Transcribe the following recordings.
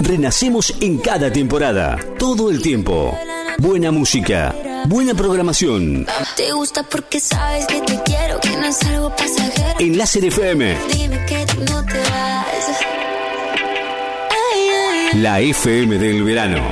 Renacemos en cada temporada, todo el tiempo. Buena música, buena programación. Te gusta porque sabes que te quiero, que no es algo pasajero. En Láser FM, Dime que tú no te vas. Ay, ay. la FM del verano.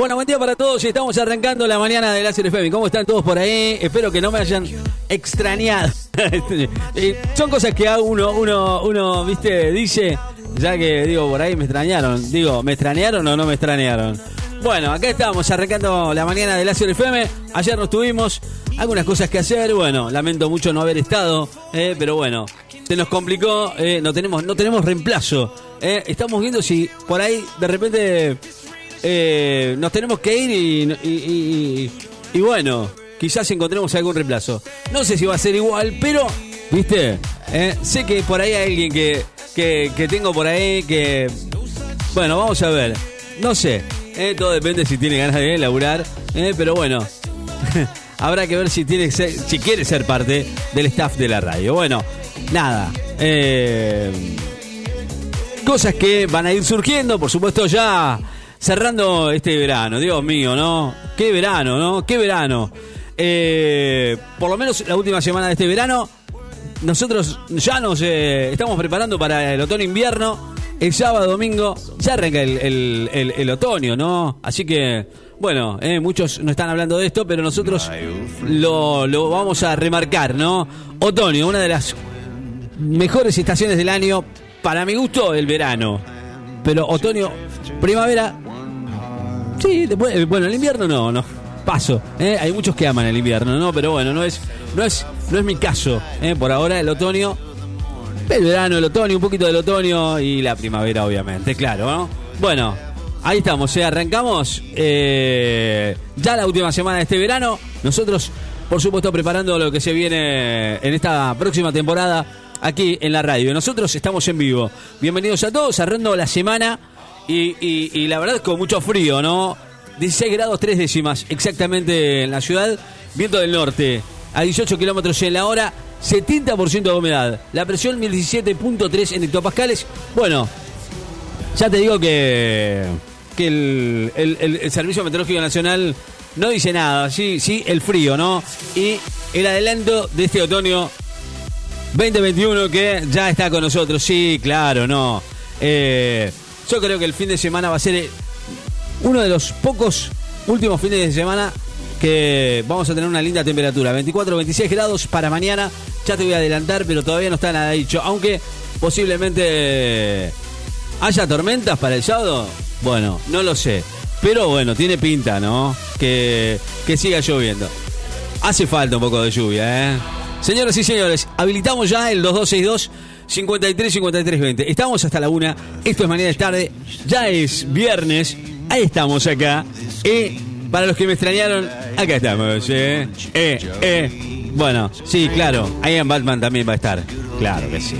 Bueno, buen día para todos estamos arrancando la mañana de Láser FM. ¿Cómo están todos por ahí? Espero que no me hayan extrañado. Son cosas que uno, uno, uno, viste, dice, ya que digo, por ahí me extrañaron. Digo, ¿me extrañaron o no me extrañaron? Bueno, acá estamos arrancando la mañana de Láser FM. Ayer nos tuvimos algunas cosas que hacer. Bueno, lamento mucho no haber estado, eh, pero bueno, se nos complicó. eh, no tenemos, no tenemos reemplazo. eh. estamos viendo si por ahí de repente eh, nos tenemos que ir y, y- bueno, quizás encontremos algún reemplazo. No sé si va a ser igual, pero, viste, Eh, sé que por ahí hay alguien que, que, tengo por ahí que... Bueno, vamos a ver. No sé, eh, todo depende si tiene ganas de laburar, pero bueno. Habrá que ver si tiene si quiere ser parte del staff de la radio. Bueno, nada. Cosas que van a ir surgiendo, por supuesto, ya cerrando este verano. Dios mío, ¿no? Qué verano, ¿no? Qué verano. Eh, por lo menos la última semana de este verano, nosotros ya nos eh, estamos preparando para el otoño-invierno. El sábado, domingo, ya arranca el, el- otoño, ¿no? Así que, bueno, eh, muchos no están hablando de esto, pero nosotros lo, lo vamos a remarcar, ¿no? Otoño, una de las mejores estaciones del año, para mi gusto, el verano. Pero otoño, primavera, sí, eh, bueno, el invierno no, no. Paso, ¿eh? hay muchos que aman el invierno, ¿no? Pero bueno, no es, no es, no es mi caso. ¿eh? Por ahora el otoño, el verano, el otoño, un poquito del otoño y la primavera, obviamente, claro, ¿no? Bueno, ahí estamos, ¿eh? arrancamos eh, ya la última semana de este verano. Nosotros, por supuesto, preparando lo que se viene en esta próxima temporada aquí en la radio. Nosotros estamos en vivo. Bienvenidos a todos, cerrando la semana y, la verdad con mucho frío, ¿no? 16 grados 3 décimas exactamente en la ciudad, viento del norte a 18 kilómetros en la hora, 70% de humedad, la presión 1017.3 en hectopascales. Bueno, ya te digo que, que el, el- el- el Servicio Meteorológico Nacional no dice nada, sí, sí, el frío, ¿no? Y el adelanto de este otoño 2021 que ya está con nosotros, sí, claro, no. Eh, yo creo que el fin de semana va a ser eh, uno de los pocos últimos fines de semana que vamos a tener una linda temperatura, 24 26 grados para mañana. Ya te voy a adelantar, pero todavía no está nada dicho, aunque posiblemente haya tormentas para el sábado. Bueno, no lo sé, pero bueno, tiene pinta, ¿no? Que que siga lloviendo. Hace falta un poco de lluvia, ¿eh? Señoras y señores, habilitamos ya el 2262 53 53 20. Estamos hasta la una. Esto es mañana de tarde. Ya es viernes. Ahí estamos acá. Y para los que me extrañaron, acá estamos, ¿eh? Eh, eh. Bueno, sí, claro. Ian Batman también va a estar. Claro que sí.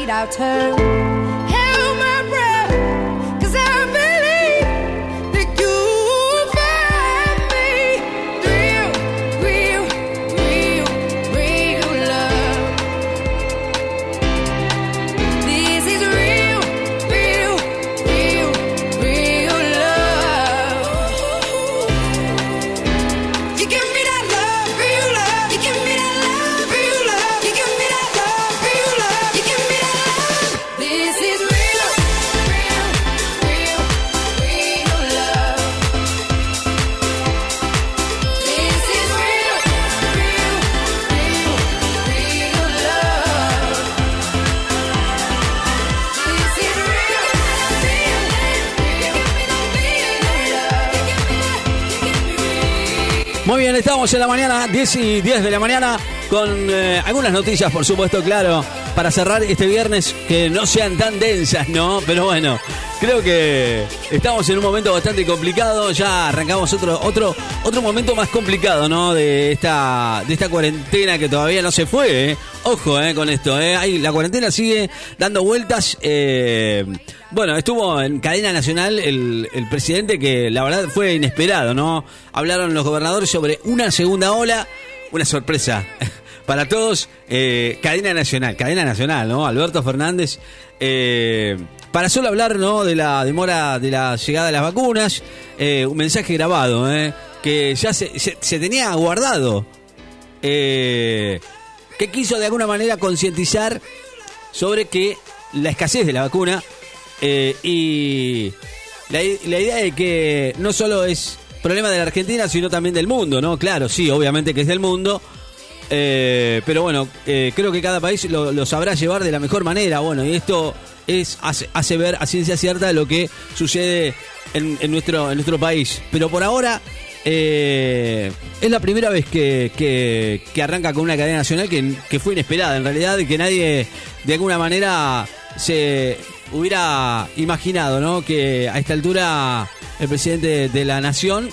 Wait our turn. Bien, estamos en la mañana, 10 y 10 de la mañana, con eh, algunas noticias, por supuesto, claro, para cerrar este viernes que no sean tan densas, ¿no? Pero bueno, creo que estamos en un momento bastante complicado, ya arrancamos otro, otro, otro momento más complicado, ¿no? De esta, de esta cuarentena que todavía no se fue, ¿eh? Ojo, ¿eh? Con esto, ¿eh? Ahí, la cuarentena sigue dando vueltas, eh, bueno, estuvo en cadena nacional el, el presidente que la verdad fue inesperado, ¿no? Hablaron los gobernadores sobre una segunda ola, una sorpresa para todos. eh, cadena nacional, cadena nacional, ¿no? Alberto Fernández, eh, para solo hablar, ¿no? De la demora de la llegada de las vacunas, eh, un mensaje grabado, ¿eh? Que ya se, se- tenía guardado, eh, que quiso de alguna manera concientizar sobre que la escasez de la vacuna y la, idea de que no solo es problema de la Argentina, sino también del mundo, ¿no? Claro, sí, obviamente que es del mundo. pero bueno, creo que cada país lo, lo sabrá llevar de la mejor manera. Bueno, y esto es hace, ver a ciencia cierta lo que sucede en, nuestro, en nuestro país. Pero por ahora eh, es la primera vez que, que- arranca con una cadena nacional que, fue inesperada, en realidad, que nadie de alguna manera se hubiera imaginado, ¿no? Que a esta altura el presidente de la nación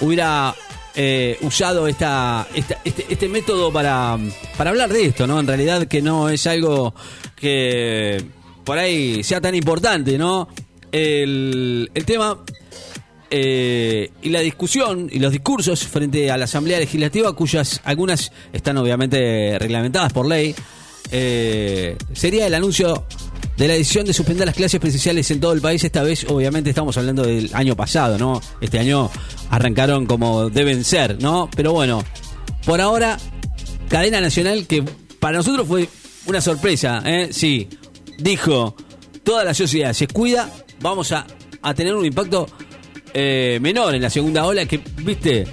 hubiera eh, usado esta- este, este método para, para hablar de esto, ¿no? En realidad que no es algo que por ahí sea tan importante, ¿no? El, el tema eh, y la discusión y los discursos frente a la Asamblea Legislativa, cuyas algunas están obviamente reglamentadas por ley, eh, sería el anuncio de la decisión de suspender las clases presenciales en todo el país. Esta vez, obviamente, estamos hablando del año pasado, ¿no? Este año arrancaron como deben ser, ¿no? Pero bueno, por ahora cadena nacional que para nosotros fue una sorpresa, ¿eh? Sí, dijo, toda la sociedad se cuida, vamos a, a tener un impacto eh, menor en la segunda ola, que, viste,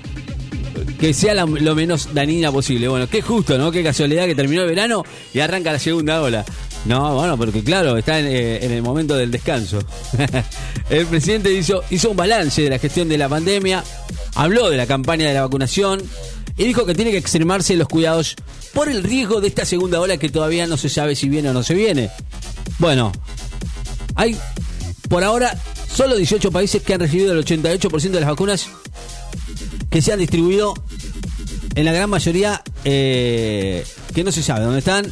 que sea lo menos dañina posible. Bueno, qué justo, ¿no? Qué casualidad que terminó el verano y arranca la segunda ola. No, bueno, porque claro, está en, eh, en el momento del descanso. el presidente hizo, hizo un balance de la gestión de la pandemia, habló de la campaña de la vacunación y dijo que tiene que extremarse los cuidados por el riesgo de esta segunda ola que todavía no se sabe si viene o no se viene. Bueno, hay por ahora solo 18 países que han recibido el 88% de las vacunas que se han distribuido en la gran mayoría eh, que no se sabe dónde están.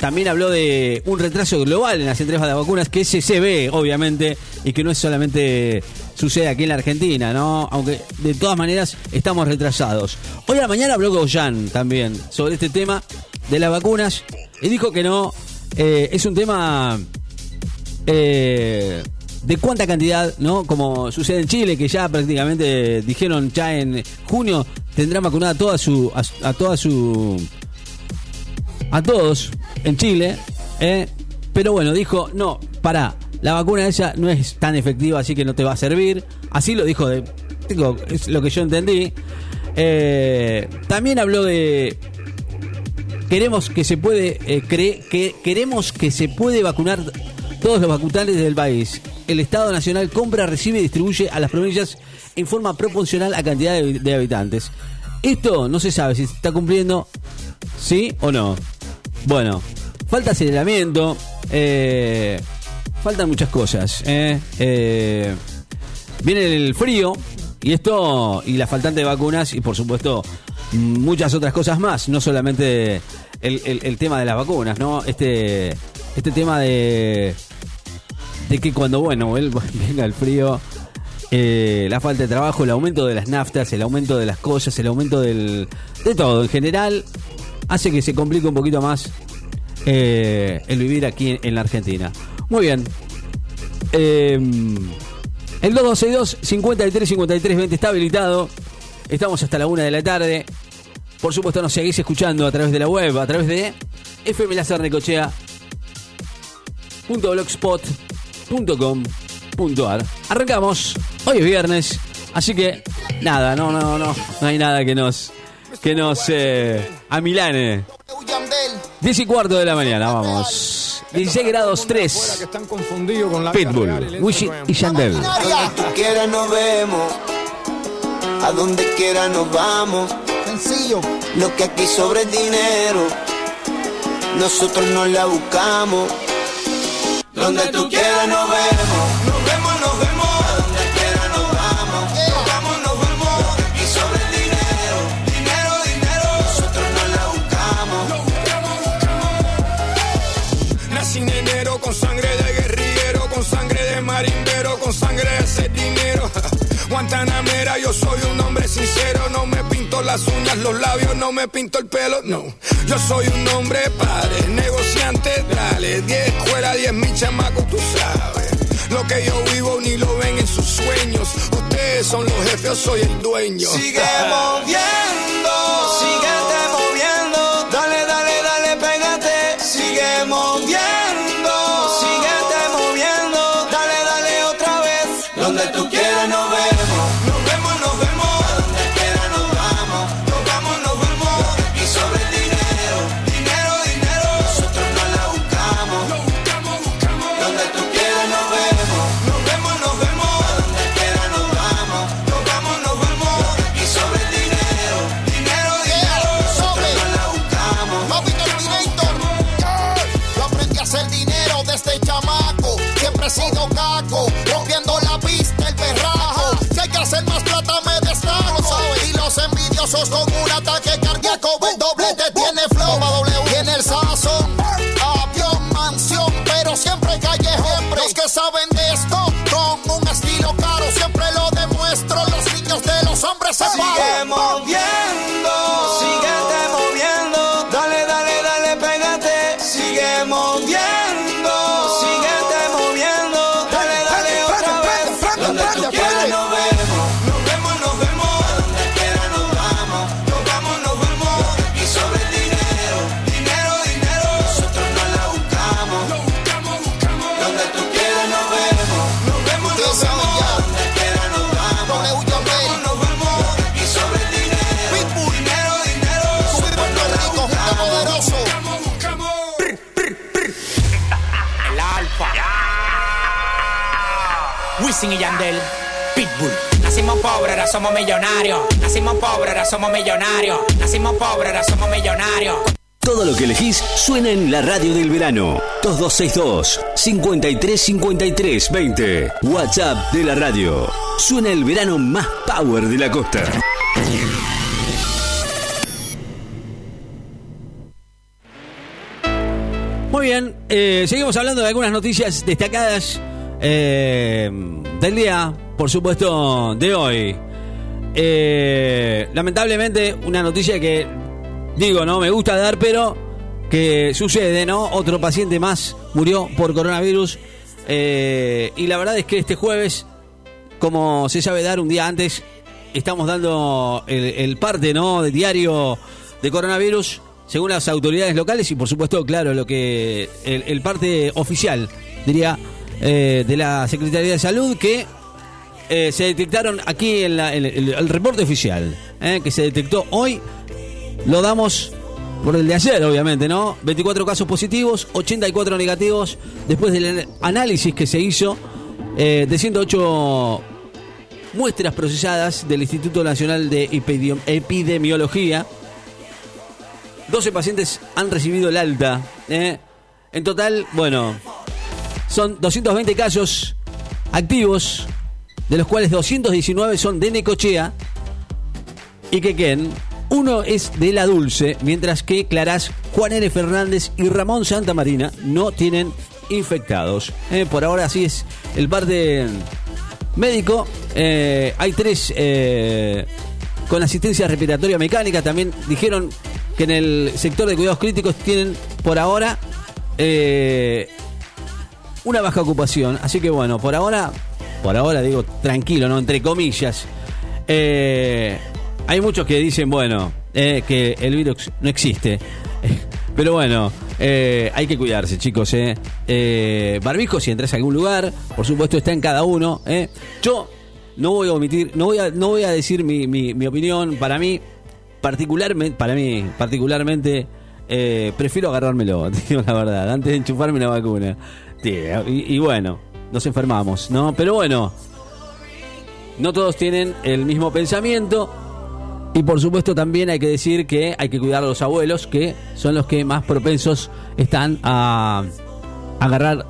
También habló de un retraso global en las entregas de vacunas, que ese se ve, obviamente, y que no es solamente sucede aquí en la Argentina, ¿no? Aunque de todas maneras estamos retrasados. Hoy a la mañana habló Goyan también sobre este tema de las vacunas y dijo que no, eh, es un tema eh, de cuánta cantidad, ¿no? Como sucede en Chile, que ya prácticamente dijeron ya en junio tendrán vacunada toda su, a, a toda su, a todos en Chile, ¿eh? pero bueno, dijo, no, para, la vacuna esa no es tan efectiva, así que no te va a servir. Así lo dijo, de, digo, es lo que yo entendí. Eh, también habló de queremos que se puede eh, cre- que queremos que se puede vacunar todos los vacunales del país. El Estado Nacional compra, recibe y distribuye a las provincias en forma proporcional a cantidad de, de habitantes. Esto no se sabe si se está cumpliendo, sí o no. Bueno, falta aceleramiento, eh, faltan muchas cosas. eh, eh, viene el frío y esto y la faltante de vacunas y por supuesto muchas otras cosas más, no solamente el, tema de las vacunas, ¿no? Este, este tema de, de que cuando, bueno, venga el frío, eh, la falta de trabajo, el aumento de las naftas, el aumento de las cosas, el aumento del, de todo en general, hace que se complique un poquito más eh, el vivir aquí en, la Argentina. Muy bien. Eh, el 2262 53 53 20 está habilitado. Estamos hasta la una de la tarde. Por supuesto, nos seguís escuchando a través de la web, a través de fmlacernecochea.blogspot.com.ar. Arrancamos. Hoy es viernes, así que nada, no, no, no, no hay nada que nos que nos eh, amilane. 10 y cuarto de la mañana, vamos. 16 grados 3. que están confundidos con la Pitbull, real y el Yandel. Donde tú quieras nos vemos, a donde quiera nos vamos. Sencillo. Lo que aquí sobre es dinero, nosotros no la buscamos. Donde tú quieras nos vemos, nos vemos, nos vemos. Guantanamera, yo soy un hombre sincero, no me pinto las uñas, los labios, no me pinto el pelo, no. Yo soy un hombre padre, negociante, dale, 10 escuelas, 10 mil chamacos, tú sabes. Lo que yo vivo ni lo ven en sus sueños. Ustedes son los jefes, yo soy el dueño. Sigue moviendo, peligrosos con un ataque cardíaco. El doble te tiene flow, doble tiene el sazón. Avión, mansión, pero siempre callejón. Los que saben de esto, con un estilo caro, siempre lo demuestro. Los niños de los hombres se paran. Wisin y Yandel, Pitbull. Nacimos pobres, ahora somos millonarios. Nacimos pobres, ahora somos millonarios. Nacimos pobres, ahora somos millonarios. Todo lo que elegís suena en la radio del verano. 2262 5353 20. WhatsApp de la radio. Suena el verano más power de la costa. Muy bien, eh, seguimos hablando de algunas noticias destacadas eh, del día, por supuesto, de hoy. Eh, lamentablemente, una noticia que, digo, no me gusta dar, pero que sucede, ¿no? Otro paciente más murió por coronavirus. Eh, y la verdad es que este jueves, como se sabe dar un día antes, estamos dando el, parte, ¿no? De diario de coronavirus, según las autoridades locales y por supuesto, claro, lo que el parte oficial, diría, eh, de la Secretaría de Salud, que eh, se detectaron aquí en la- el, reporte oficial, eh, que se detectó hoy, lo damos por el de ayer, obviamente, ¿no? 24 casos positivos, 84 negativos, después del análisis que se hizo de 108 muestras procesadas del Instituto Nacional de Epidem- Epidemiología. 12 pacientes han recibido el alta. En total, bueno, son 220 casos activos, de los cuales 219 son de Necochea y Quequén. Uno es de La Dulce, mientras que Clarás, Juan N. Fernández y Ramón Santamarina no tienen infectados. ¿eh? Por ahora así es el parte médico. Eh, hay tres eh, con asistencia respiratoria mecánica. También dijeron que en el sector de cuidados críticos tienen por ahora una baja ocupación. Así que bueno, por ahora, por ahora digo tranquilo, ¿no? Entre comillas. Eh, hay muchos que dicen, bueno, eh, que el virus no existe. Pero bueno, eh, hay que cuidarse, chicos. Eh. Eh, barbijo, si entras a algún lugar, por supuesto está en cada uno. Eh. Yo no voy a omitir, no voy a, no voy a decir mi, mi- opinión. Para mí, particularmente, para mí, particularmente, prefiero agarrármelo, digo la verdad, antes de enchufarme la vacuna. Y, y bueno, nos enfermamos, ¿no? Pero bueno, no todos tienen el mismo pensamiento. Y por supuesto también hay que decir que hay que cuidar a los abuelos, que son los que más propensos están a agarrar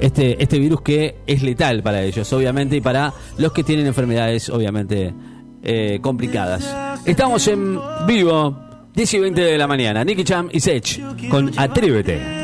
este, este virus que es letal para ellos, obviamente, y para los que tienen enfermedades, obviamente, eh, complicadas. Estamos en vivo, 10 y 20 de la mañana. Nicky Cham y Sech con Atrévete.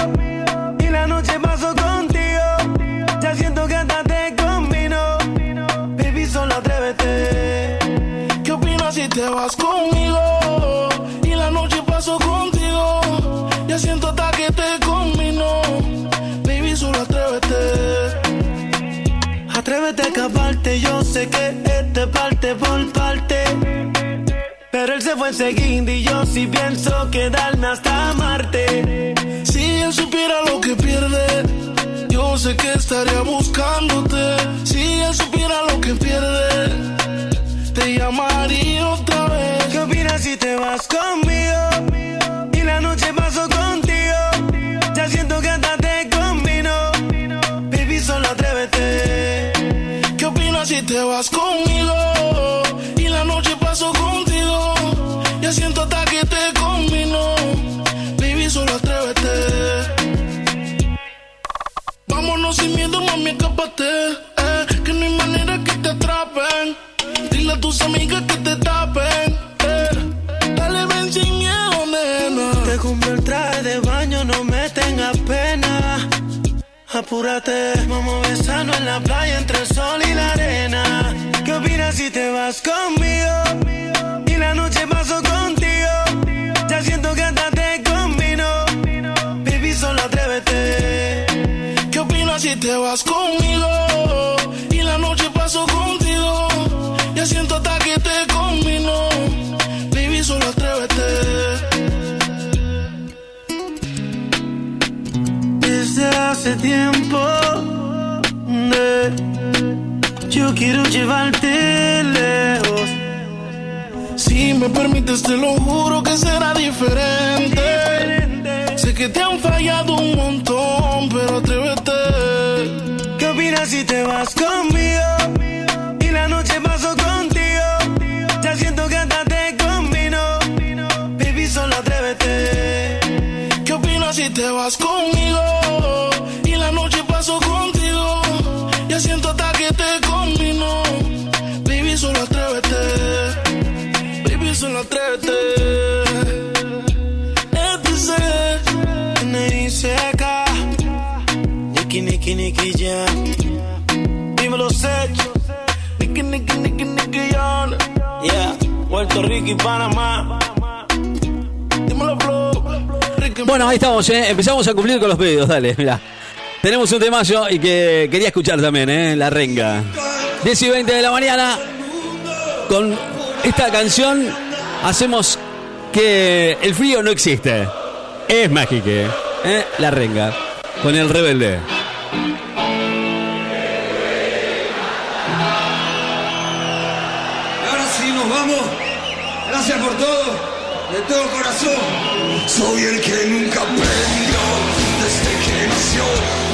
Pero él se fue enseguida y yo sí pienso quedarme hasta Marte. Si él supiera lo que pierde, yo sé que estaría buscándote. Si él supiera lo que pierde, Sin miedo, mami, escápate. Eh, que no hay manera que te atrapen. Dile a tus amigas que te tapen. Eh, dale, ven sin miedo, nena. Te compré el traje de baño, no me tengas pena. Apúrate, vamos a besarnos en la playa entre el sol y la arena. ¿Qué opinas si te vas conmigo? Y la noche paso contigo. Ya siento que hasta si te vas conmigo y la noche paso contigo. Ya siento hasta que te combino. Baby, solo atrévete. Desde hace tiempo yo quiero llevarte lejos. Si me permites, te lo juro que será diferente. Sé que te han fallado un montón, pero atrévete Bueno, ahí estamos, eh. empezamos a cumplir con los pedidos, dale, mira. Tenemos un temazo y que quería escuchar también, ¿eh? La renga. 10 y 20 de la mañana, con esta canción hacemos que el frío no existe. Es mágico, ¿eh? La renga, con el rebelde. Gracias por todo, de todo corazón. Soy el que nunca aprendió desde que nació.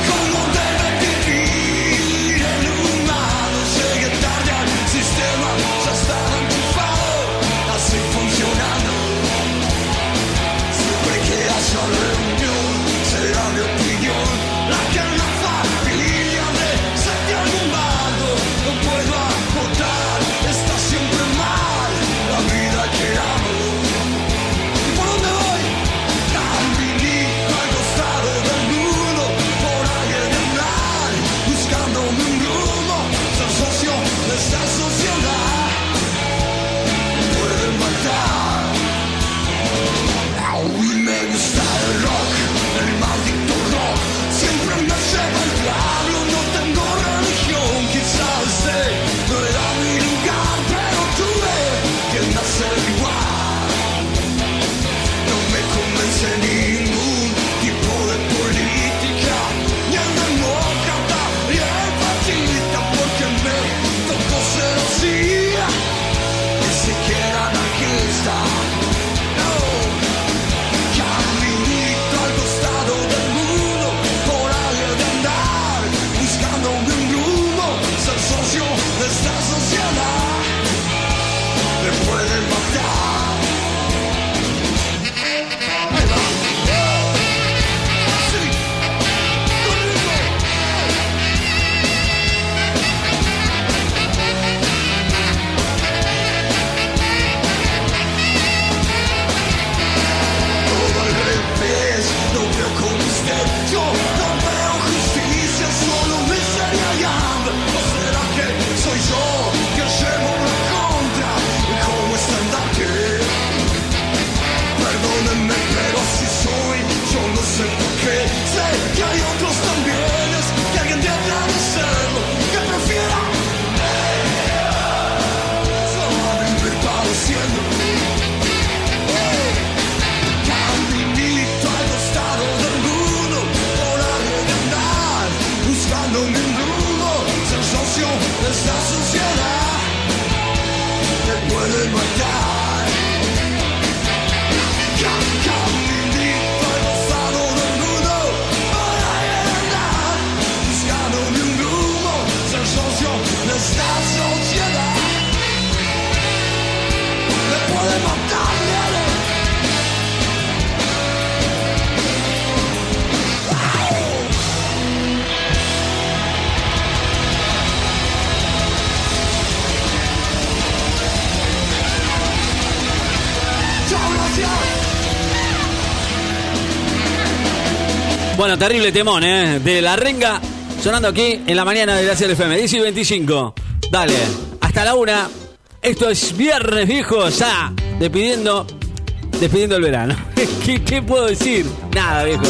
Bueno, terrible temón, ¿eh? De la renga, sonando aquí en la mañana de Gracias FM. 10 y 25. Dale, hasta la una. Esto es viernes, viejo. Ya, despidiendo, despidiendo el verano. ¿Qué, puedo decir? Nada, viejo.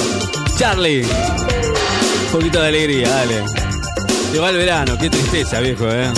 Charlie. Un poquito de alegría, dale. Se va el verano, qué tristeza, viejo, ¿eh?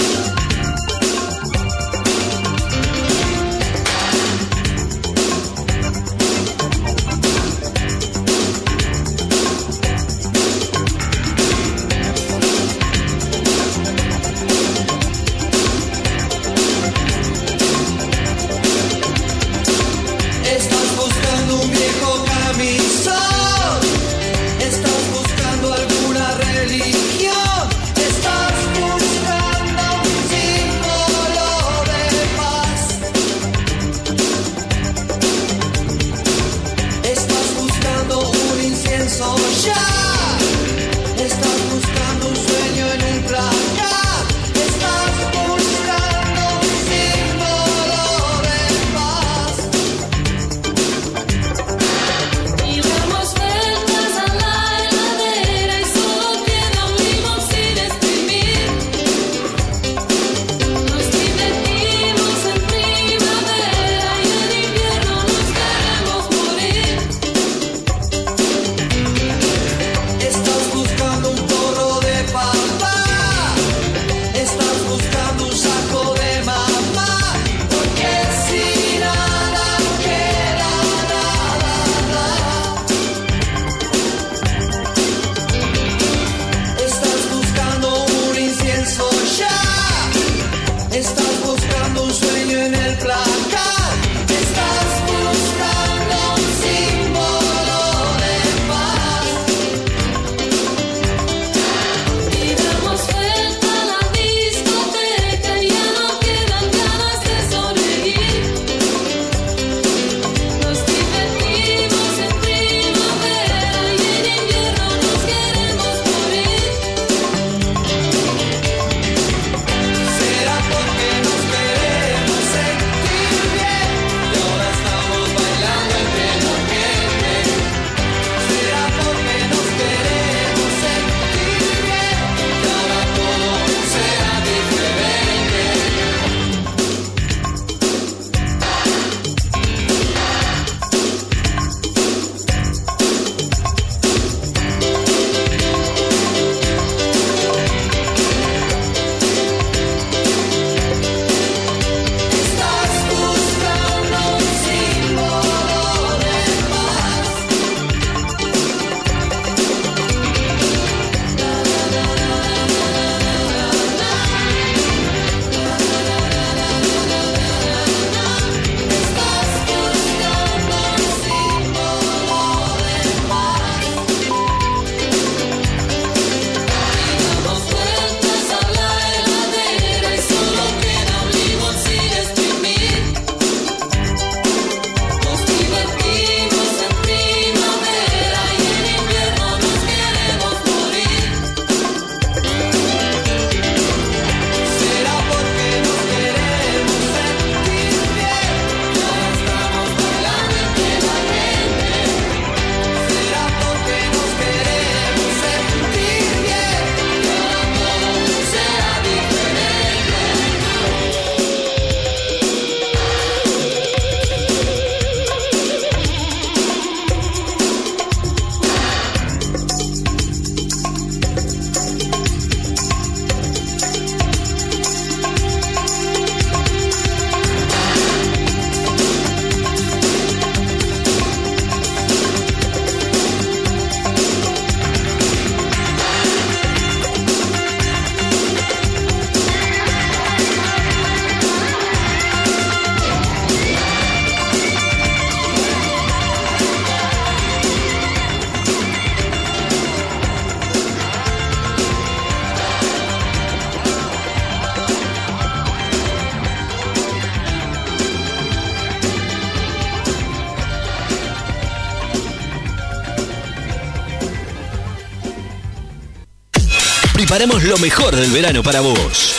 Preparamos lo mejor del verano para vos.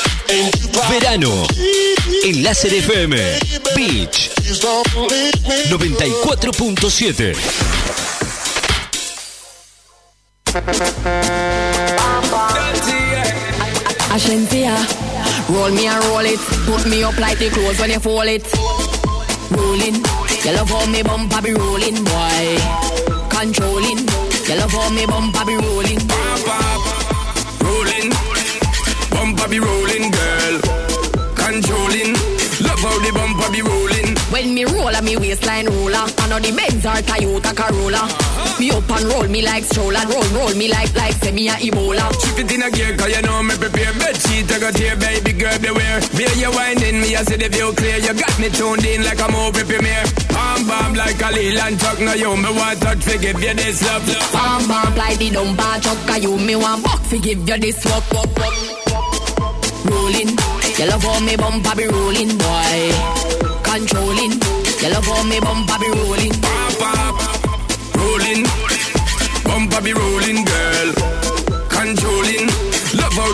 Verano en Láser FM Beach 94.7. Ashensia, roll me and roll it. Put me up like the clothes when you fold it. Rolling, you love how me bumper be rolling, boy. Controlling, you love how me bumper be rolling. Rolling, bumper be rolling, girl. Controlling, love how the bumper be rolling. When me roll a me waistline roller, I know the Benz or Toyota Corolla. Me up and roll me like stroller, roll roll me like like semi a Ebola. Chip it in a gear, cause you know me prepare Bed sheet, I got here, baby girl, beware Me you winding, me I see the view clear You got me tuned in like a movie premiere Bam bam like a Leland truck Now you me want touch, to give you this love Bam bam like the dumper truck, you me want buck fi give you this walk walk walk. Rolling, you love how me bumper be rolling, boy. Controlling, you love how me bumper be rolling. Rolling, bumper be rolling, girl. Controlling,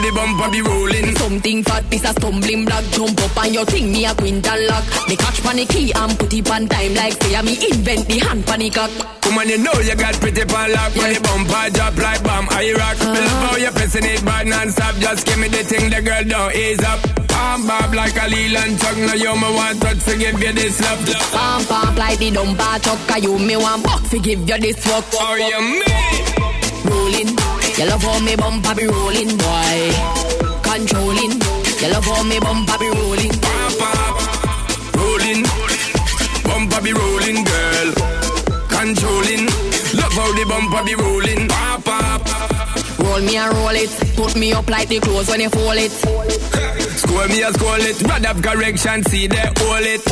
the bumper be rolling. Something fat, piece of stumbling block. Jump up on your thing, me a quintal lock. Me catch panic key and put it on time Like say I me invent the hand panic cock. Woman, you know you got pretty pan lock. When the bumper drop like bomb, I rock. Me love how you pressing it bad non-stop. Just give me the thing, the girl don't ease up. Bam, bob like a Leland truck Now you me want touch to give you this love. Pump pump like the dumper truck A you me want buck fi give you this walk? How you mean? Rolling, you love how me bumper be rolling, boy. Controlling, you love how me bumper be rolling. Rolling, bumper be rolling, girl. Controlling, love how the bumper be rolling. Pop, pop. Roll me and roll it, put me up like the clothes when you fold it. Score me a score it, rod up correction, see they hold it.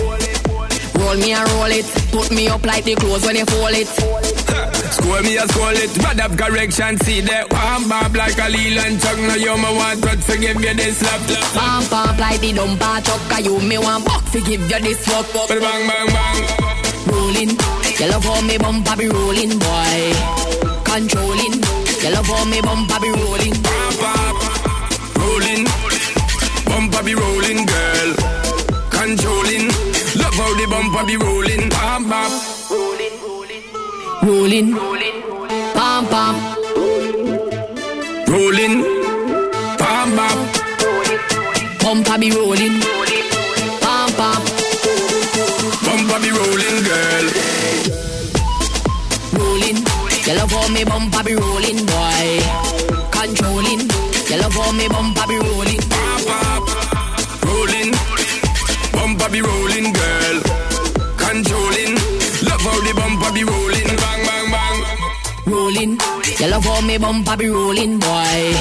Roll me and roll it, put me up like the clothes when you fold it. Score me a score it, rod up correction, see they Bam, bob like a Leland truck Now you me want to give you this love Pump pump like the dumper truck A you me want buck fi give you this walk. Bang, bang, bang Rolling, you love how me bumper be rolling, boy. Controlling, you love how me bumper be rolling. Rolling, bumper be rolling, girl. Controlling, love how the bumper be rolling. Bam, bam. Rolling, pump pump. Rolling, bam, bam. Bumper be rolling, pump pump. Bumper be rolling, girl. Rolling, you love how me bumper be rolling, boy. Controlling, you love how me bumper me bumper be rolling, boy.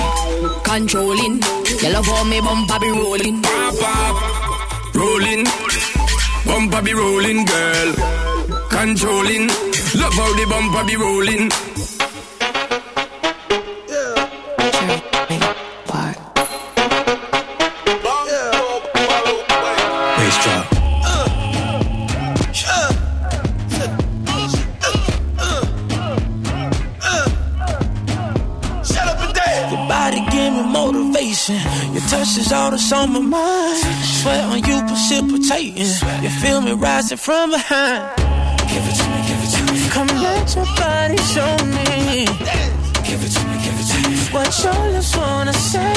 Controlling, you love how me bumper be rolling. Rolling, bumper be rolling, girl. Controlling, love how the bumper be rolling. On my mind. Sweat on you precipitating. You feel me rising from behind. Give it to me, give it to me. Come let your body show me. Give it to me, give it to me. What your lips wanna say.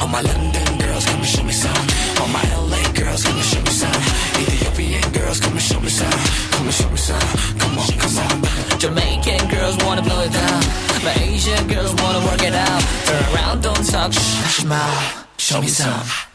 All my London girls, come and show me some. All my LA girls, come and show me some. Ethiopian girls, come and show me some. Come and show me some. Come on, come on. Jamaican girls wanna blow it down. My Asian girls wanna work it out. Turn around, don't talk, shh, smile. Show me some.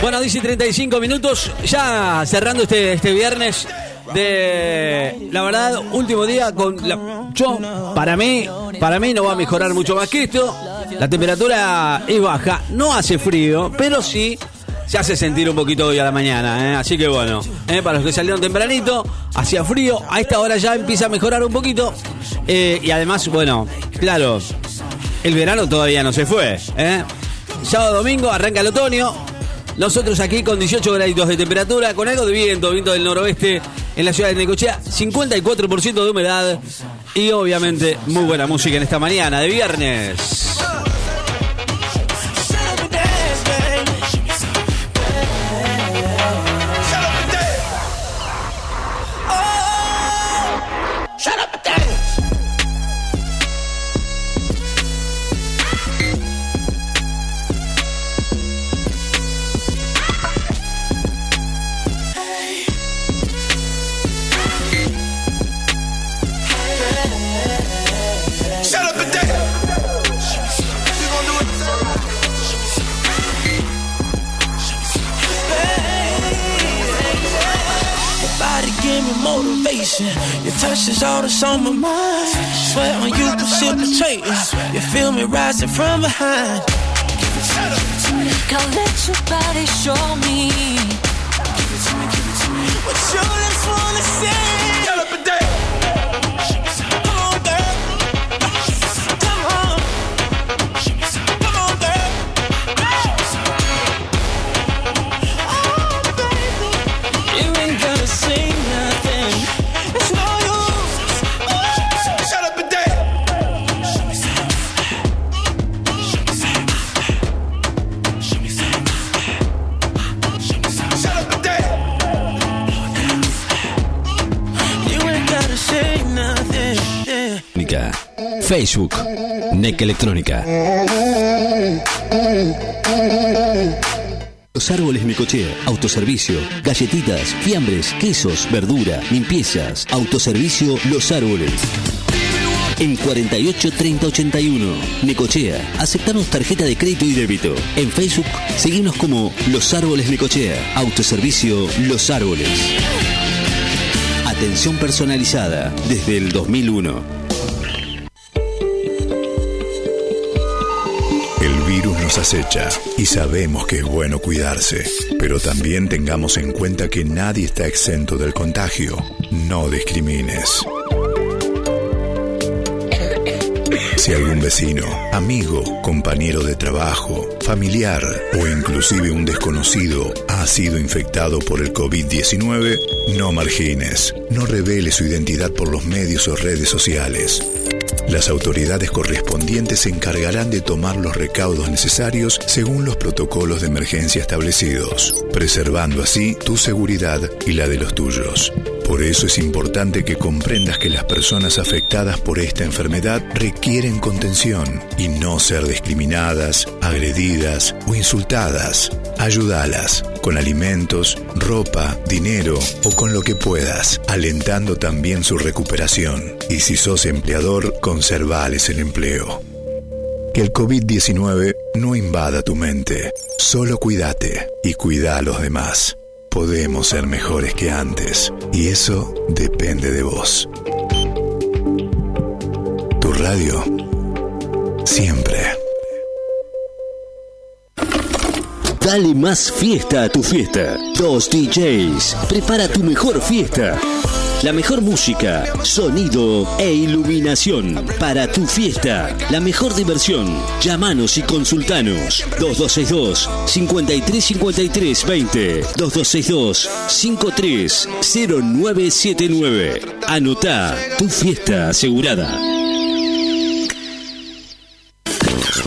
Bueno, dice 35 minutos, ya cerrando este, este viernes de la verdad, último día con la, yo, para mí, para mí no va a mejorar mucho más que esto. La temperatura es baja, no hace frío, pero sí se hace sentir un poquito hoy a la mañana, ¿eh? así que bueno, ¿eh? para los que salieron tempranito, hacía frío, a esta hora ya empieza a mejorar un poquito eh, y además, bueno, claro, el verano todavía no se fue. Sábado domingo arranca el otoño. Nosotros aquí con 18 graditos de temperatura, con algo de viento, viento del noroeste en la ciudad de Necochea, 54% de humedad y obviamente muy buena música en esta mañana de viernes. questions, all that's on my mind. Sweat on you, precipitating. You feel me rising from behind. Can't let your body show me. Give it to me, give it to me. What you Facebook. NEC Electrónica. Los árboles Necochea, autoservicio, galletitas, fiambres, quesos, verdura, limpiezas, autoservicio Los Árboles. En 48 30 81, Necochea, aceptamos tarjeta de crédito y débito. En Facebook, seguimos como Los Árboles Necochea, autoservicio Los Árboles. Atención personalizada desde el 2001. Nos acecha y sabemos que es bueno cuidarse, pero también tengamos en cuenta que nadie está exento del contagio. No discrimines. Si algún vecino, amigo, compañero de trabajo, familiar o inclusive un desconocido ha sido infectado por el COVID-19, no margines, no revele su identidad por los medios o redes sociales. Las autoridades correspondientes se encargarán de tomar los recaudos necesarios según los protocolos de emergencia establecidos, preservando así tu seguridad y la de los tuyos. Por eso es importante que comprendas que las personas afectadas por esta enfermedad requieren contención y no ser discriminadas, agredidas o insultadas. Ayúdalas con alimentos, ropa, dinero o con lo que puedas, alentando también su recuperación. Y si sos empleador, conservales el empleo. Que el COVID-19 no invada tu mente. Solo cuídate y cuida a los demás. Podemos ser mejores que antes y eso depende de vos. Tu radio. Siempre. Dale más fiesta a tu fiesta. Dos DJs. Prepara tu mejor fiesta. La mejor música, sonido e iluminación para tu fiesta. La mejor diversión. Llámanos y consultanos. 2262 5353 20 2262 530979. Anotá tu fiesta asegurada.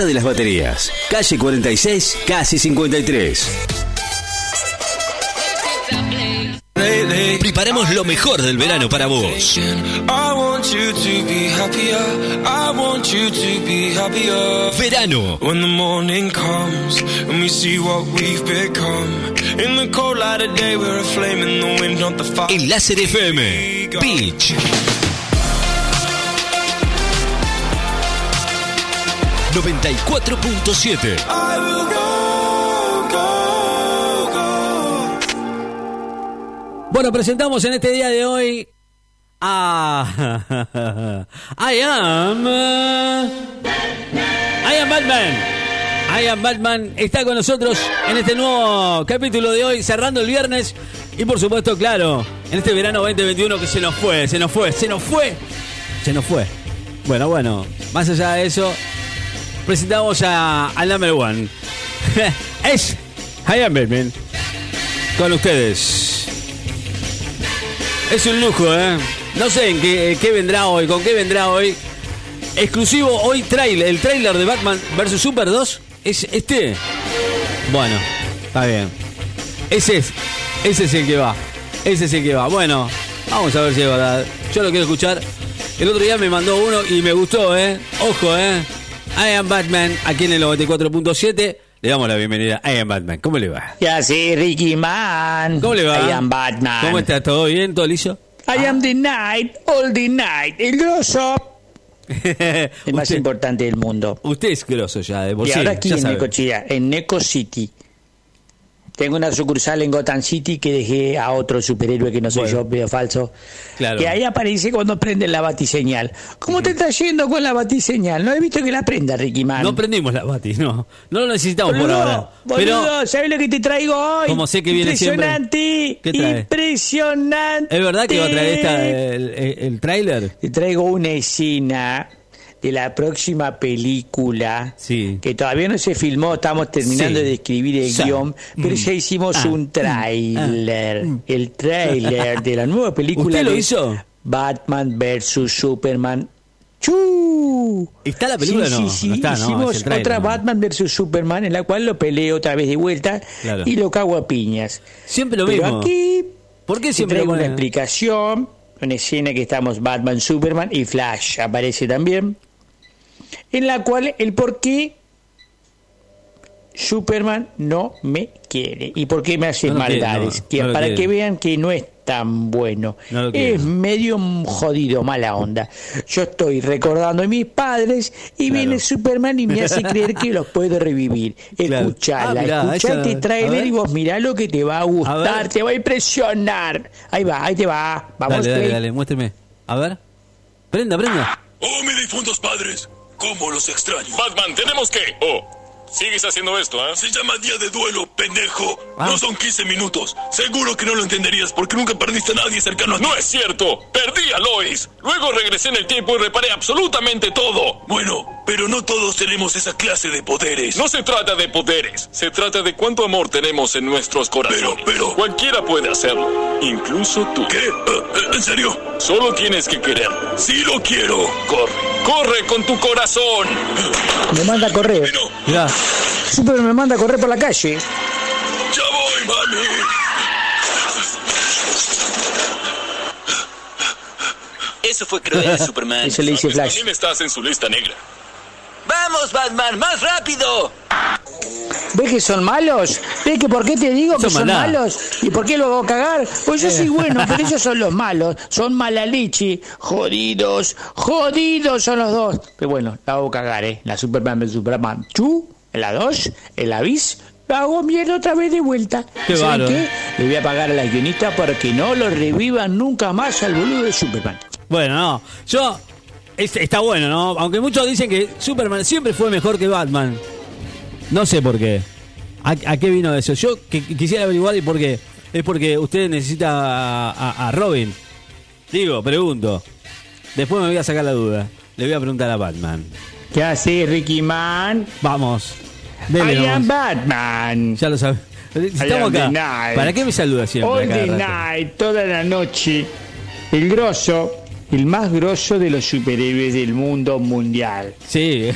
de las Baterías, calle 46, casi 53. Preparemos lo mejor del verano para vos. I want you to be happier. I want you to be happier. Verano. When the morning comes 94.7. I will go, go, go. Bueno, presentamos en este día de hoy a I am I am Batman. I am Batman está con nosotros en este nuevo capítulo de hoy, cerrando el viernes y por supuesto, claro, en este verano 2021 que se nos fue, se nos fue, se nos fue, se nos fue. Bueno, bueno, más allá de eso, presentamos a al number one. es am Batman. Con ustedes. Es un lujo, ¿eh? No sé en qué, qué vendrá hoy, con qué vendrá hoy. Exclusivo hoy trailer, el trailer de Batman vs Super 2 es este. Bueno, está bien. Ese es, ese es el que va. Ese es el que va. Bueno, vamos a ver si es verdad. Yo lo quiero escuchar. El otro día me mandó uno y me gustó, ¿eh? Ojo, ¿eh? I am Batman, aquí en el 94.7. Le damos la bienvenida a I am Batman. ¿Cómo le va? Ya sí, Ricky Man. ¿Cómo le va? I am Batman. ¿Cómo está? ¿Todo bien? ¿Todo liso? I am the night, all the night. El grosso. El más importante del mundo. Usted es grosso ya, de por y sí, ahora aquí ya en sabe. Necochea, en Neco City. Tengo una sucursal en Gotham City que dejé a otro superhéroe que no soy Bueno. yo, pero falso. Claro. Que ahí aparece cuando prende la batiseñal. ¿Cómo te está yendo con la batiseñal? No he visto que la prenda, Ricky Man. No prendimos la Bati, no. No lo necesitamos por ahora. boludo, Pero ¿sabes lo que te traigo hoy? Como sé que viene. Impresionante. Impresionante. ¿es verdad que va a traer esta, el, el, el tráiler? Te traigo una escena de la próxima película Sí. que todavía no se filmó, estamos terminando Sí. de escribir el Sí. guion, pero Mm. ya hicimos Ah. un tráiler, el tráiler de la nueva película ¿Usted lo de hizo? Batman vs Superman. ¡Chu! ¿Está la película? Sí, no, sí, sí. no está, no, es Hicimos tráiler, otra no. Batman vs Superman en la cual lo peleo otra vez de vuelta Claro. y lo cago a piñas. Siempre lo Pero mismo. aquí ¿Por qué siempre lo traigo una explicación, una escena que estamos Batman, Superman y Flash aparece también, en la cual el por qué Superman no me quiere y por qué me hace No lo quiere, maldades, no, que no lo para quiere. que vean que no es tan bueno, quiere. es medio jodido, mala onda. Yo estoy recordando a mis padres y Claro. viene Superman y me hace creer que los puedo revivir. Claro. Escuchala, Ah, mirá, ver. y vos mirá lo que te va a gustar, te va a impresionar. Ahí va, ahí te va. Vamos, Dale, dale, dale, muéstreme. A ver. Prenda, prenda. Oh, mis difuntos padres, cómo los extraño. Batman, tenemos que. Oh, sigues haciendo esto, ¿eh? Se llama día de duelo, pendejo. Ah. No son 15 minutos. Seguro que no lo entenderías porque nunca perdiste a nadie cercano a ti. No es cierto. Perdí a Lois. Luego regresé en el tiempo y reparé absolutamente todo. Bueno, pero no todos tenemos esa clase de poderes. No se trata de poderes. Se trata de cuánto amor tenemos en nuestros corazones. Pero, pero. Cualquiera puede hacerlo. Incluso tú. ¿Qué? ¿En serio? Solo tienes que quererlo. Sí lo quiero. Corre. Corre con tu corazón. Me manda a correr. Mirá. Superman me manda a correr por la calle. Ya voy, mami. Eso fue cruel, Superman. Eso le dice Flash. También estás en su lista negra. ¡Vamos, Batman! ¡Más rápido! ¿Ves que son malos? ¿Ves que por qué te digo que Son malos? ¿Y por qué lo hago cagar? Pues yo soy bueno, pero ellos son los malos. Son mala leche. Jodidos. Jodidos son los dos. Pero bueno, la hago cagar, ¿eh? La Superman de Superman. Chu, en la 2, en la bis. Hago mierda otra vez de vuelta. Qué ¿Saben qué? Le voy a pagar a la guionista para que no lo revivan nunca más al boludo de Superman. Bueno, no. Yo. es- está bueno, ¿no? Aunque muchos dicen que Superman siempre fue mejor que Batman. No sé por qué. ¿A, a qué vino eso? Yo que, que quisiera averiguar y por qué. Es porque usted necesita a, a- a Robin. Digo, pregunto. Después me voy a sacar la duda. Le voy a preguntar a Batman. ¿Qué hace Ricky Man? Vamos. Dele I nomás. am Batman. Ya lo sabe. I Estamos acá. night. ¿Para qué me saluda siempre? All the night, toda la noche. El grosso, el más grosso de los superhéroes del mundo mundial. Sí.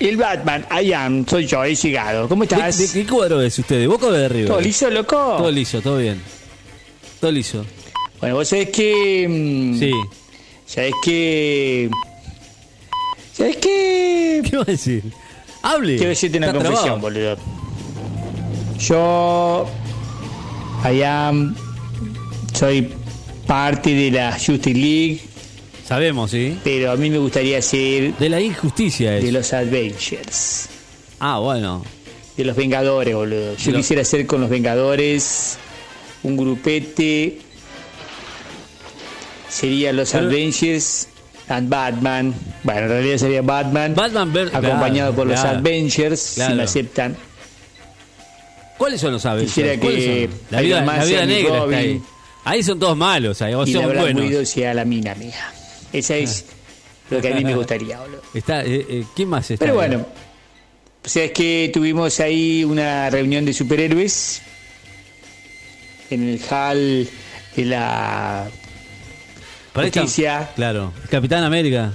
El Batman, I am, soy yo, he llegado. ¿Cómo ¿De, estás? de qué cuadro es usted? ¿De boca o de arriba? ¿Todo liso, loco? Todo liso, todo bien. Todo liso. Bueno, vos sabés que... mm, Sí. ¿Sabés que... ¿Sabés que... ¿Qué va a decir? Hable. Quiero decirte una confesión, boludo. Yo... I am... Soy parte de la Justice League. Sabemos, ¿sí? Pero a mí me gustaría ser... De la injusticia es. De los Avengers. Ah, bueno. De los Vengadores, boludo. Yo quisiera ser con los Vengadores un grupete. Sería los Pero- Avengers and Batman. Bueno, en realidad sería Batman. Batman ver- acompañado claro, por los claro. Avengers, si me aceptan. ¿Cuáles son los Avengers? La vida, la vida negra está ahí. Ahí son todos malos, ahí, o y son buenos. Sea la mina mía. Esa es lo que a mí me gustaría, boludo. Está, eh, eh, ¿Quién más está? Pero ahí? bueno, o sea, es que tuvimos ahí una reunión de superhéroes en el hall de la Para esta- justicia Claro. Capitán América.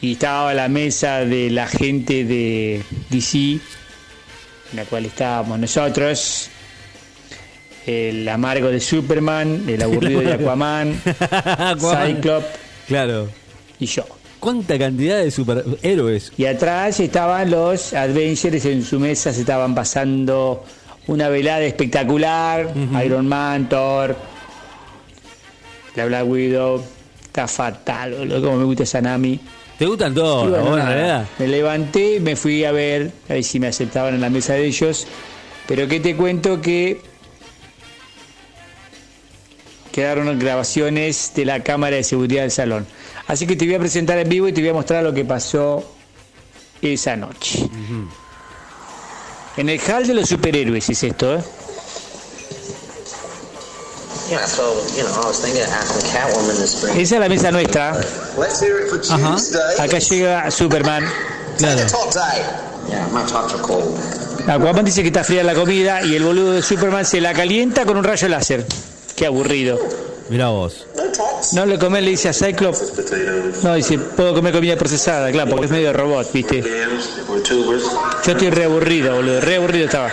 y estaba la mesa de la gente de DC, en la cual estábamos nosotros, el amargo de Superman, el aburrido de Aquaman, Aquaman. Cyclops Claro. y yo. ¿Cuánta cantidad de superhéroes? Y atrás estaban los Adventures, en su mesa se estaban pasando una velada espectacular, Iron Man, Thor, la Black Widow, está fatal, boludo, como me gusta esa Nami. ¿Te gustan todos? Bueno, me levanté, me fui a ver, a ver si me aceptaban en la mesa de ellos, pero que te cuento que quedaron grabaciones de la cámara de seguridad del salón. Así que te voy a presentar en vivo y te voy a mostrar lo que pasó esa noche. En el hall de los superhéroes es esto, ¿eh? Esa es la mesa nuestra. Ajá. Acá llega Superman. Claro. Aquaman dice que está fría la comida y el boludo de Superman se la calienta con un rayo láser. Qué aburrido. Mirá vos. No le comer, le dice a Cyclops. No, dice, puedo comer comida procesada, claro, porque es medio robot, ¿viste? Yo estoy re aburrido, boludo, re aburrido estaba.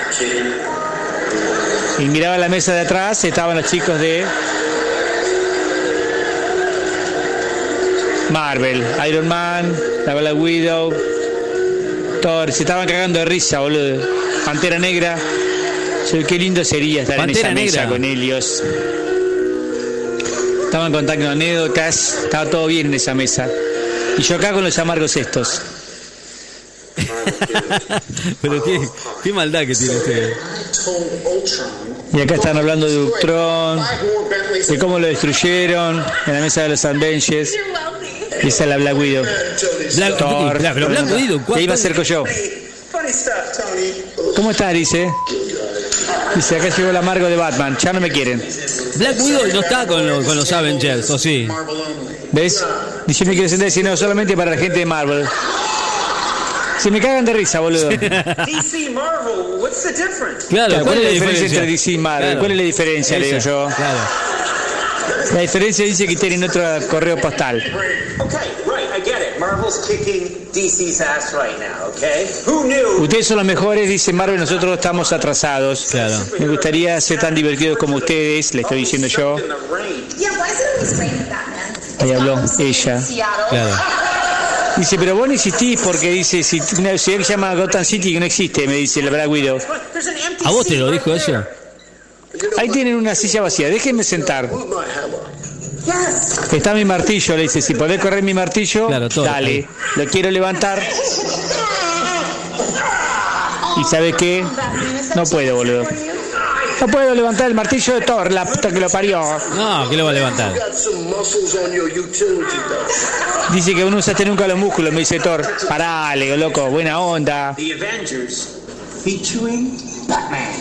Y miraba la mesa de atrás, estaban los chicos de Marvel, Iron Man, la Black Widow, Thor, se estaban cagando de risa, boludo. Pantera Negra. Qué lindo sería estar Pantera en esa mesa con ellos. Estaban contando anécdotas, estaba todo bien en esa mesa. Y yo acá con los amargos estos. Pero qué, qué maldad que tiene este. Y acá están hablando de Ultron, de cómo lo destruyeron en la mesa de los Avengers. Y esa es la Black Widow. Black- Thor. Claro, pero Black Widow, Y ahí me acerco yo. Funny stuff, Tony. ¿Cómo estás? Dice. Dice, acá llegó el amargo de Batman. Ya no me quieren. Black Widow no está con, los- con los Avengers, ¿o sí? ¿Ves? Dice, me quiere sentar y dice, no, solamente para la gente de Marvel. Se me cagan de risa, boludo. DC Marvel, what's the difference? Claro, ¿cuál es la diferencia entre DC y Marvel? Claro. ¿Cuál es la diferencia, le digo yo? Claro. La diferencia dice que tienen otro correo postal. Okay, right, I get it. Marvel's kicking DC's ass right now, okay? Who knew? Ustedes son los mejores, dice Marvel, nosotros estamos atrasados. Claro. Me gustaría ser tan divertidos como ustedes, le estoy diciendo yo. Batman? Ahí habló ella. Claro. Dice, pero vos no existís porque dice, si una ciudad que se llama Gotham City que no existe, me dice la Black Widow. ¿A vos te lo dijo eso? Ahí tienen una silla vacía, déjenme sentar. Está mi martillo, le dice, si podés correr mi martillo, Claro, todo, dale. Lo quiero levantar. ¿Y sabe qué? No puedo, boludo. No puedo levantar el martillo de Thor, la puta que lo parió. No, que lo va a levantar. Dice que no usaste nunca los músculos, me dice Thor. Parale, loco, buena onda.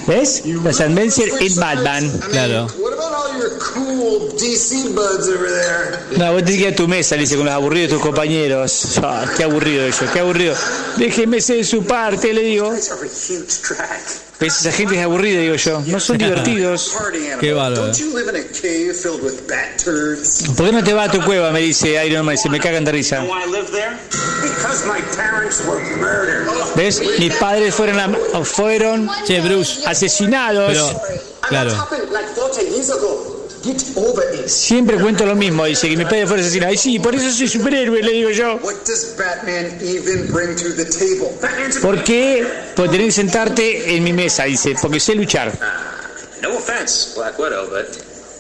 ¿Ves? Los Avengers y Batman. Claro. No, vos tenés que ir a tu mesa, le dice, con los aburridos de tus compañeros. Ah, qué aburrido ellos, qué aburrido. Déjeme ser su parte, le digo. ¿Ves? Esa gente es aburrida, digo yo. No son divertidos. Qué bárbaro. ¿Por qué no te vas a tu cueva? Me dice Iron Man, se me cagan de risa. Why I live there? Because my parents were murdered. ¿Ves? Mis padres fueron, a- fueron Che, Bruce. asesinados. Pero, claro. Happened like 40 years ago. Get over it. Siempre cuento lo mismo, dice que mis padres fueron asesinados. Y sí, por eso soy superhéroe, le digo yo. What does Batman even bring to the table? Batman's a ¿Por qué? Porque tenés que sentarte en mi mesa, dice, porque sé luchar. No offense, Black Widow, but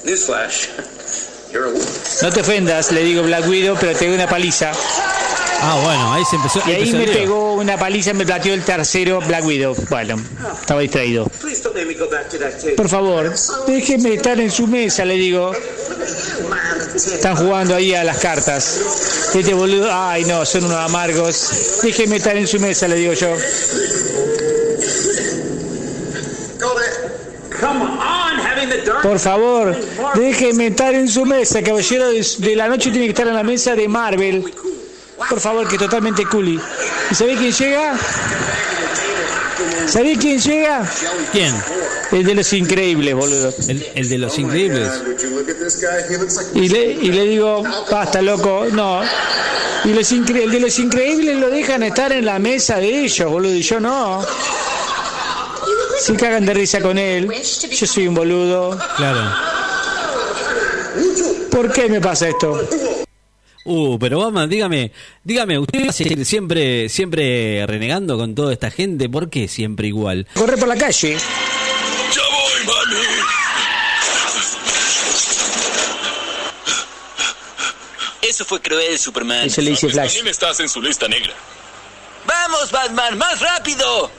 newsflash, you're a woman. No te ofendas, le digo Black Widow, pero te doy una paliza. Ah, bueno, ahí se empezó. Y ahí empezó me pegó una paliza, me plateó el tercero Black Widow. Bueno, estaba distraído. Por favor, déjeme estar en su mesa, le digo. Están jugando ahí a las cartas. Este boludo, ay no, son unos amargos. Déjeme estar en su mesa, le digo yo. Por favor, déjeme estar en su mesa. Caballero de, de la noche tiene que estar en la mesa de Marvel. Por favor, que totalmente culi. ¿Y sabe quién llega? ¿Sabe quién llega? ¿Quién? El de los increíbles, boludo. El, el de los increíbles. Y le, y le digo, basta, loco, no. Y los incre- el de los increíbles lo dejan estar en la mesa de ellos, boludo, y yo no. Se cagan de risa con él. Yo soy un boludo. Claro. ¿Por qué me pasa esto? Uh, pero Batman, dígame, dígame, ¿usted va a seguir siempre, siempre renegando con toda esta gente? ¿Por qué siempre igual? Corre por la calle. ¡Ya voy, mami! Eso fue cruel, Superman. Eso le dice Flash. También estás en su lista negra. ¡Vamos, Batman! ¡Más rápido!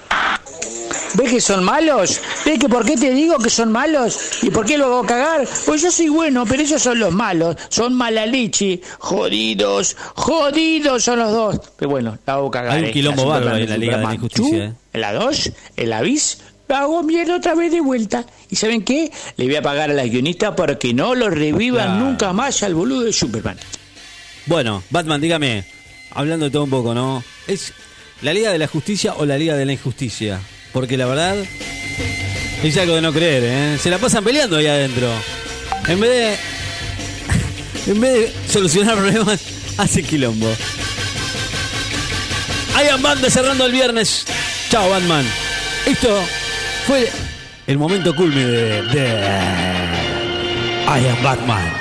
¿Ves que son malos? ¿Ves que por qué te digo que son malos? ¿Y por qué lo hago cagar? Pues yo soy bueno, pero ellos son los malos. Son malalichi. Jodidos. Jodidos son los dos. Pero bueno, la hago cagar. Hay un eh. quilombo La bárbaro en la Liga de la. Injusticia, eh. En la 2, en la bis, lo hago mierda otra vez de vuelta. ¿Y saben qué? Le voy a pagar a la guionista para que no lo revivan Claro. nunca más al boludo de Superman. Bueno, Batman, dígame, hablando de todo un poco, ¿no? ¿Es la Liga de la Justicia o la Liga de la Injusticia? Porque la verdad es algo de no creer, ¿eh? Se la pasan peleando ahí adentro. En vez de. En vez de solucionar problemas, hace quilombo. I am Batman cerrando el viernes. Chao, Batman. Esto fue el momento culme de. de I am Batman.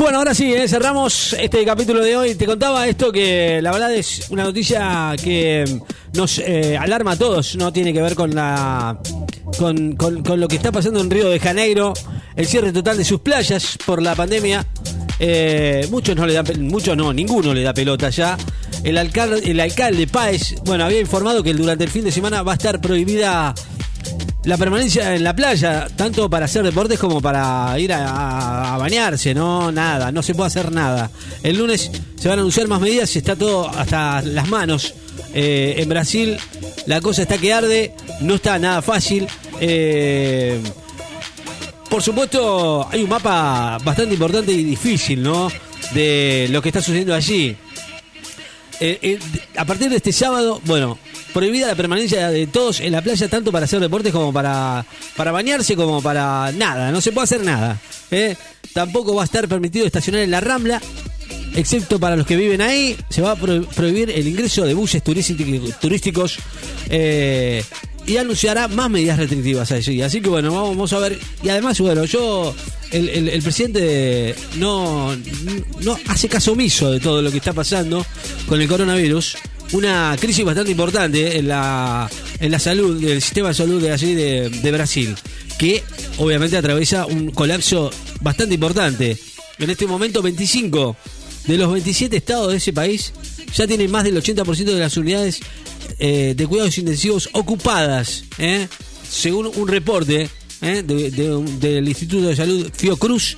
Bueno, ahora sí, eh, cerramos este capítulo de hoy. Te contaba esto que la verdad es una noticia que nos eh, alarma a todos. No tiene que ver con la con, con- lo que está pasando en Río de Janeiro, el cierre total de sus playas por la pandemia. Eh, muchos no le pel- muchos no, ninguno le da pelota ya. El alcalde, el alcalde Páez, bueno, había informado que durante el fin de semana va a estar prohibida la permanencia en la playa, tanto para hacer deportes como para ir a, bañarse, no nada, no se puede hacer nada. El lunes se van a anunciar más medidas, está todo hasta las manos. Eh, en Brasil la cosa está que arde, no está nada fácil. Eh, por supuesto, hay un mapa bastante importante y difícil, ¿no? De lo que está sucediendo allí. Eh, a partir de este sábado, bueno, prohibida la permanencia de todos en la playa, tanto para hacer deportes como para, para bañarse, como para nada, no se puede hacer nada. ¿eh? Tampoco va a estar permitido estacionar en la Rambla, excepto para los que viven ahí. Se va a pro- prohibir el ingreso de buses turísti- turísticos eh, y anunciará más medidas restrictivas allí. Así que bueno, vamos a ver. Y además, bueno, yo, el, el- el presidente no, no hace caso omiso de todo lo que está pasando con el coronavirus. Una crisis bastante importante en la, en la salud, del sistema de salud de allí de, de Brasil, que obviamente atraviesa un colapso bastante importante. En este momento, 25 de los 27 estados de ese país ya tienen más del 80% de las unidades eh, de cuidados intensivos ocupadas, ¿eh? según un reporte ¿eh? de- de del Instituto de Salud Fiocruz.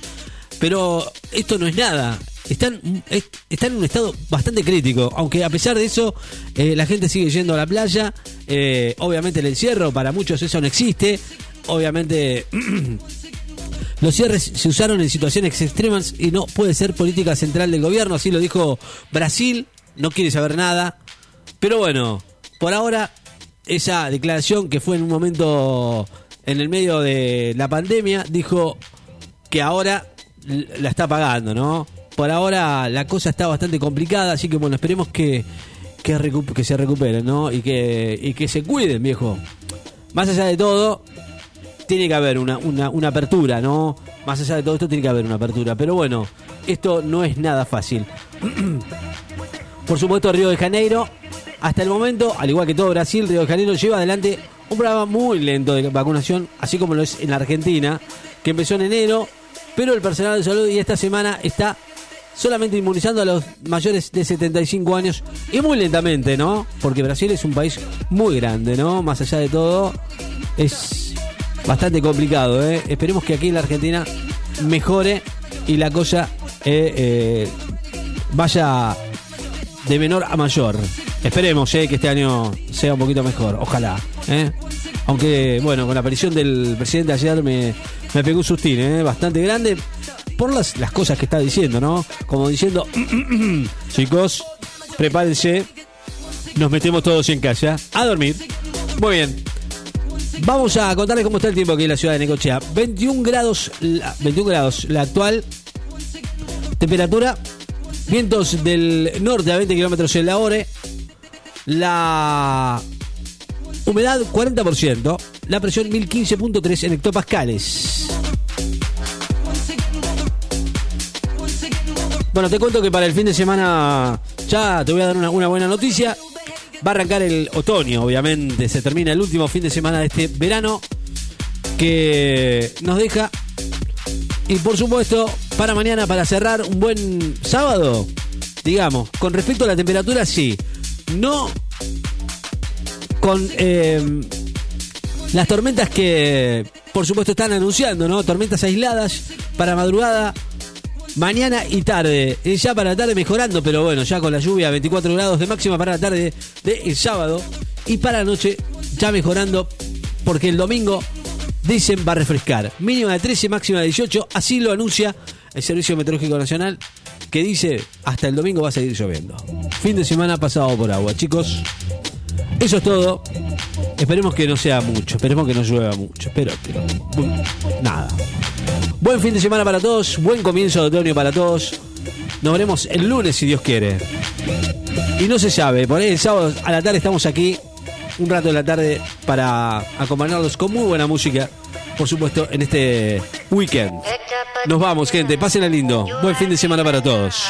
Pero esto no es nada. Están, es- están en un estado bastante crítico, aunque a pesar de eso, eh, la gente sigue yendo a la playa. eh, obviamente el encierro, para muchos eso no existe. Obviamente Los cierres se usaron en situaciones extremas y no puede ser política central del gobierno, así lo dijo Brasil, no quiere saber nada. Pero bueno, por ahora esa declaración que fue en un momento en el medio de la pandemia dijo que ahora la está pagando, ¿no? Por ahora la cosa está bastante complicada, así que bueno, esperemos que, que, se recuperen, ¿no? Y que, y que se cuiden, viejo. Más allá de todo, tiene que haber una, una, una apertura, ¿no? Más allá de todo esto, tiene que haber una apertura. Pero bueno, esto no es nada fácil. Por supuesto, Río de Janeiro, hasta el momento, al igual que todo Brasil, Río de Janeiro lleva adelante un programa muy lento de vacunación, así como lo es en Argentina, que empezó en enero, pero el personal de salud y esta semana está solamente inmunizando a los mayores de 75 años y muy lentamente, ¿no? Porque Brasil es un país muy grande, ¿no? Más allá de todo, es bastante complicado, ¿eh? Esperemos que aquí en la Argentina mejore y la cosa eh, eh, vaya de menor a mayor. Esperemos eh, que este año sea un poquito mejor, ojalá. ¿eh? Aunque, bueno, con la aparición del presidente ayer me, me pegó un sustín, ¿eh? bastante grande, por las, las cosas que está diciendo, ¿no? Como diciendo, chicos, prepárense, nos metemos todos en casa, a dormir. Muy bien. Vamos a contarles cómo está el tiempo aquí en la ciudad de Necochea. 21 grados, la, 21 grados la actual. Temperatura, vientos del norte a 20 kilómetros en la hora. La humedad 40%. La presión 1015.3 en hectopascales. Bueno, te cuento que para el fin de semana ya te voy a dar una, buena noticia. Va a arrancar el otoño, obviamente. Se termina el último fin de semana de este verano que nos deja. Y por supuesto, para mañana, para cerrar un buen sábado, digamos, con respecto a la temperatura, sí. No con eh, las tormentas que, por supuesto, están anunciando, ¿no? Tormentas aisladas para madrugada, mañana y tarde. Y ya para la tarde mejorando, pero bueno, ya con la lluvia, 24 grados de máxima para la tarde del sábado. Y para la noche, ya mejorando, porque el domingo, dicen, va a refrescar. Mínima de 13, máxima de 18. Así lo anuncia el Servicio Meteorológico Nacional, que dice, hasta el domingo va a seguir lloviendo. Fin de semana pasado por agua, chicos. Eso es todo. Esperemos que no sea mucho, esperemos que no llueva mucho. Pero, pero, nada. Buen fin de semana para todos, buen comienzo de otoño para todos. Nos veremos el lunes si Dios quiere. Y no se sabe, por ahí el sábado a la tarde estamos aquí, un rato de la tarde, para acompañarlos con muy buena música, por supuesto, en este weekend. Nos vamos, gente, pásenla lindo. Buen fin de semana para todos.